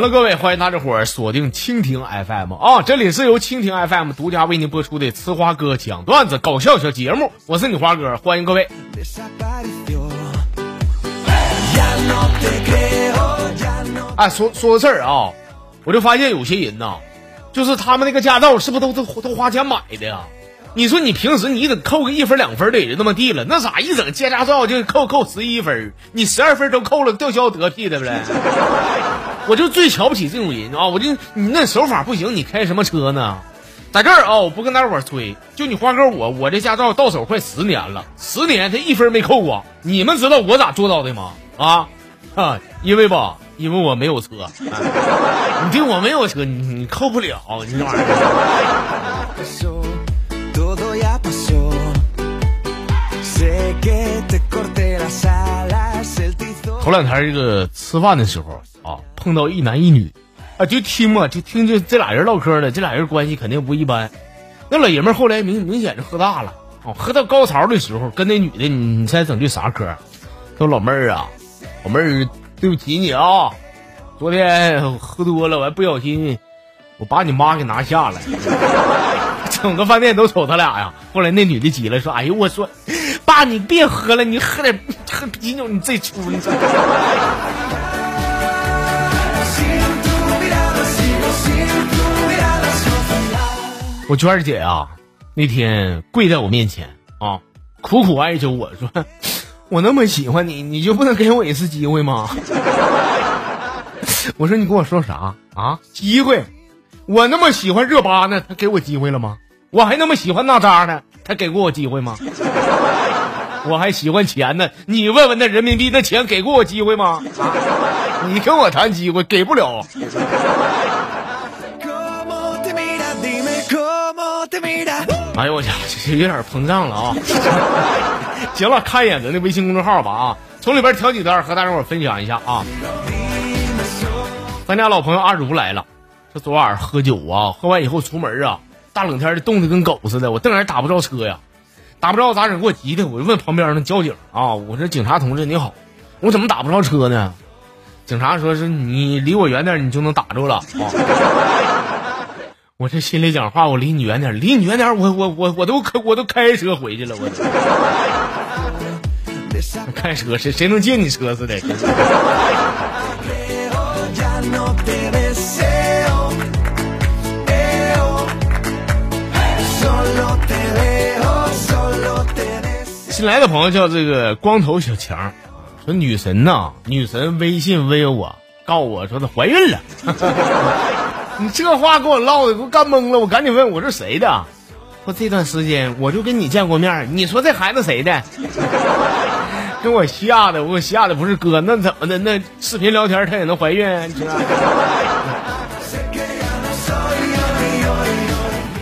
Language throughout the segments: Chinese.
行了，各位，欢迎大家伙儿锁定蜻蜓 FM 啊！这里是由蜻蜓 FM 独家为您播出的吃花哥讲段子搞笑小节目，我是你花哥，欢迎各位。哎，说说个事儿啊，我就发现有些人呐，就是他们那个驾照是不是都都都花钱买的呀？你说你平时你得扣个一分两分的也就那么地了，那咋一整接驾照就扣扣十一分？你十二分都扣了，吊销得屁对不对？我就最瞧不起这种人啊！我就你那手法不行，你开什么车呢？在这儿啊，我不跟大伙儿吹，就你花哥我，我这驾照到手快十年了，十年他一分没扣过。你们知道我咋做到的吗？啊啊，因为吧，因为我没有车。你对我没有车，你你扣不了，你这玩意儿。头两天这个吃饭的时候啊，碰到一男一女，啊，就听嘛，就听这这俩人唠嗑呢，这俩人关系肯定不一般。那老爷们后来明明显是喝大了，哦，喝到高潮的时候，跟那女的，你你猜整句啥嗑？说老妹儿啊，老妹儿，对不起你啊，昨天喝多了，完不小心，我把你妈给拿下了。整个饭店都瞅他俩呀。后来那女的急了，说：“哎呦，我说，爸，你别喝了，你喝点喝啤酒，你这出你。”我娟儿姐啊，那天跪在我面前啊，苦苦哀求我说：“ 我那么喜欢你，你就不能给我一次机会吗？” 我说：“你跟我说啥啊？机会？我那么喜欢热巴呢，他给我机会了吗？”我还那么喜欢那扎呢，他给过我机会吗？我还喜欢钱呢，你问问那人民币那钱给过我机会吗？你跟我谈机会给不了。哎呦我家这有点膨胀了啊！行了，看一眼咱的微信公众号吧啊，从里边挑几段和大家伙分享一下啊。咱家老朋友阿如来了，这昨晚喝酒啊，喝完以后出门啊。大冷天的，冻得跟狗似的，我瞪眼打不着车呀，打不着咋整？给我急的，我就问旁边那交警啊，我说警察同志你好，我怎么打不着车呢？警察说是你离我远点，你就能打着了啊。我这心里讲话，我离你远点，离你远点，我我我我都开我都开车回去了，我开车谁谁能借你车似的？新来的朋友叫这个光头小强，说女神呐，女神微信微我，告我说她怀孕了。你这话给我唠的，给我干懵了。我赶紧问我是谁的？说这段时间我就跟你见过面，你说这孩子谁的？给我吓的，我吓的不是哥，那怎么的？那视频聊天他也能怀孕？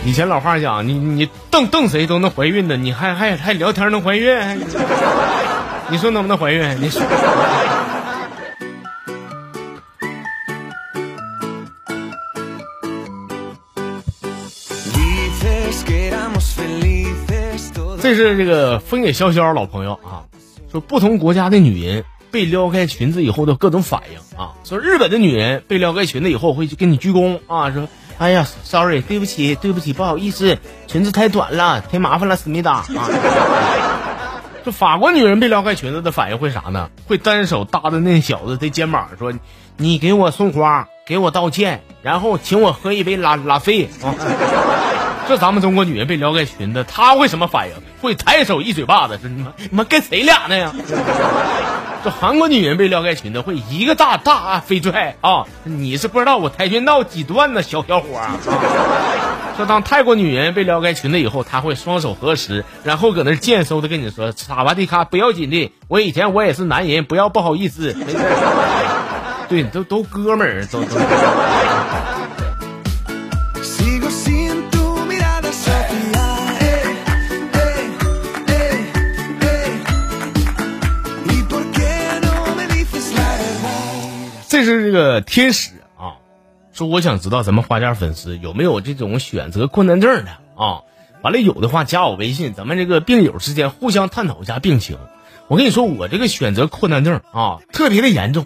以前老话讲，你你瞪瞪谁都能怀孕的，你还还还聊天能怀孕？你说能不能怀孕？你说。这是这个风野潇潇老朋友啊，说不同国家的女人被撩开裙子以后的各种反应啊，说日本的女人被撩开裙子以后会跟你鞠躬啊，说。哎呀，sorry，对不起，对不起，不好意思，裙子太短了，太麻烦了，思密达啊。这法国女人被撩开裙子的反应会啥呢？会单手搭着那小子的肩膀说：“你给我送花，给我道歉，然后请我喝一杯拉拉菲啊。”这咱们中国女人被撩开裙子，她会什么反应？会抬手一嘴巴子说：“你妈，你妈跟谁俩呢呀？” 这韩国女人被撩开裙子会一个大大飞拽啊！你是不知道我跆拳道几段呢，小小伙啊！说当泰国女人被撩开裙子以后，她会双手合十，然后搁那贱嗖的跟你说：“萨瓦迪卡，不要紧的，我以前我也是男人，不要不好意思。”。对，都都哥们儿，都都。这是这个天使啊，说我想知道咱们花家粉丝有没有这种选择困难症的啊？完了有的话加我微信，咱们这个病友之间互相探讨一下病情。我跟你说，我这个选择困难症啊特别的严重。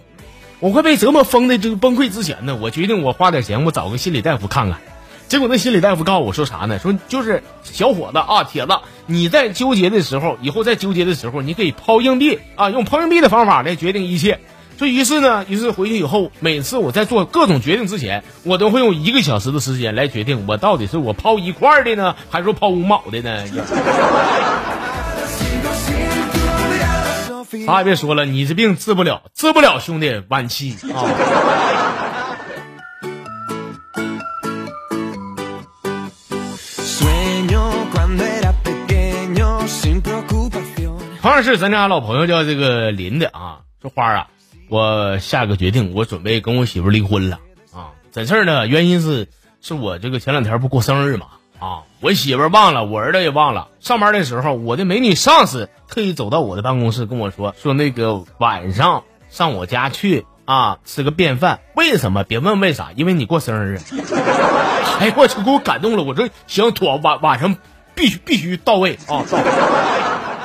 我快被折磨疯的这个崩溃之前呢，我决定我花点钱，我找个心理大夫看看。结果那心理大夫告诉我说啥呢？说就是小伙子啊，铁子，你在纠结的时候，以后在纠结的时候，你可以抛硬币啊，用抛硬币的方法来决定一切。所以于是呢，于是回去以后，每次我在做各种决定之前，我都会用一个小时的时间来决定，我到底是我抛一块的呢，还是说抛五毛的呢？啥也别说了，你这病治不了，治不了，兄弟，晚期啊。同样是咱家老朋友叫这个林的啊，说花啊，我下个决定，我准备跟我媳妇离婚了啊。在这儿呢，原因是是我这个前两天不过生日嘛啊，我媳妇忘了，我儿子也忘了。上班的时候，我的美女上司特意走到我的办公室跟我说，说那个晚上上我家去啊，吃个便饭。为什么？别问为啥，因为你过生日。哎我去，给我感动了。我说行，妥晚晚上必须必须到位啊。到位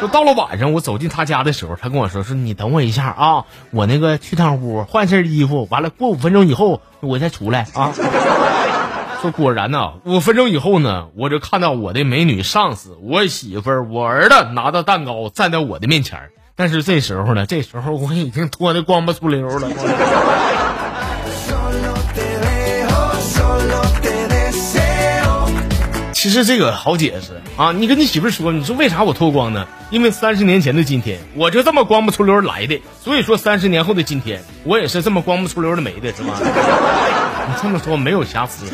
就到了晚上，我走进他家的时候，他跟我说：“说你等我一下啊，我那个去趟屋换身衣服，完了过五分钟以后我再出来啊。”说果然呢，五分钟以后呢，我就看到我的美女上司、我媳妇儿、我儿子拿着蛋糕站在我的面前但是这时候呢，这时候我已经脱的光不出溜了。其实这个好解释。啊你跟你媳妇说你说为啥我脱光呢？因为三十年前的今天我就这么光不出溜来的。所以说三十年后的今天我也是这么光不出溜的没的是吧？你这么说没有瑕疵。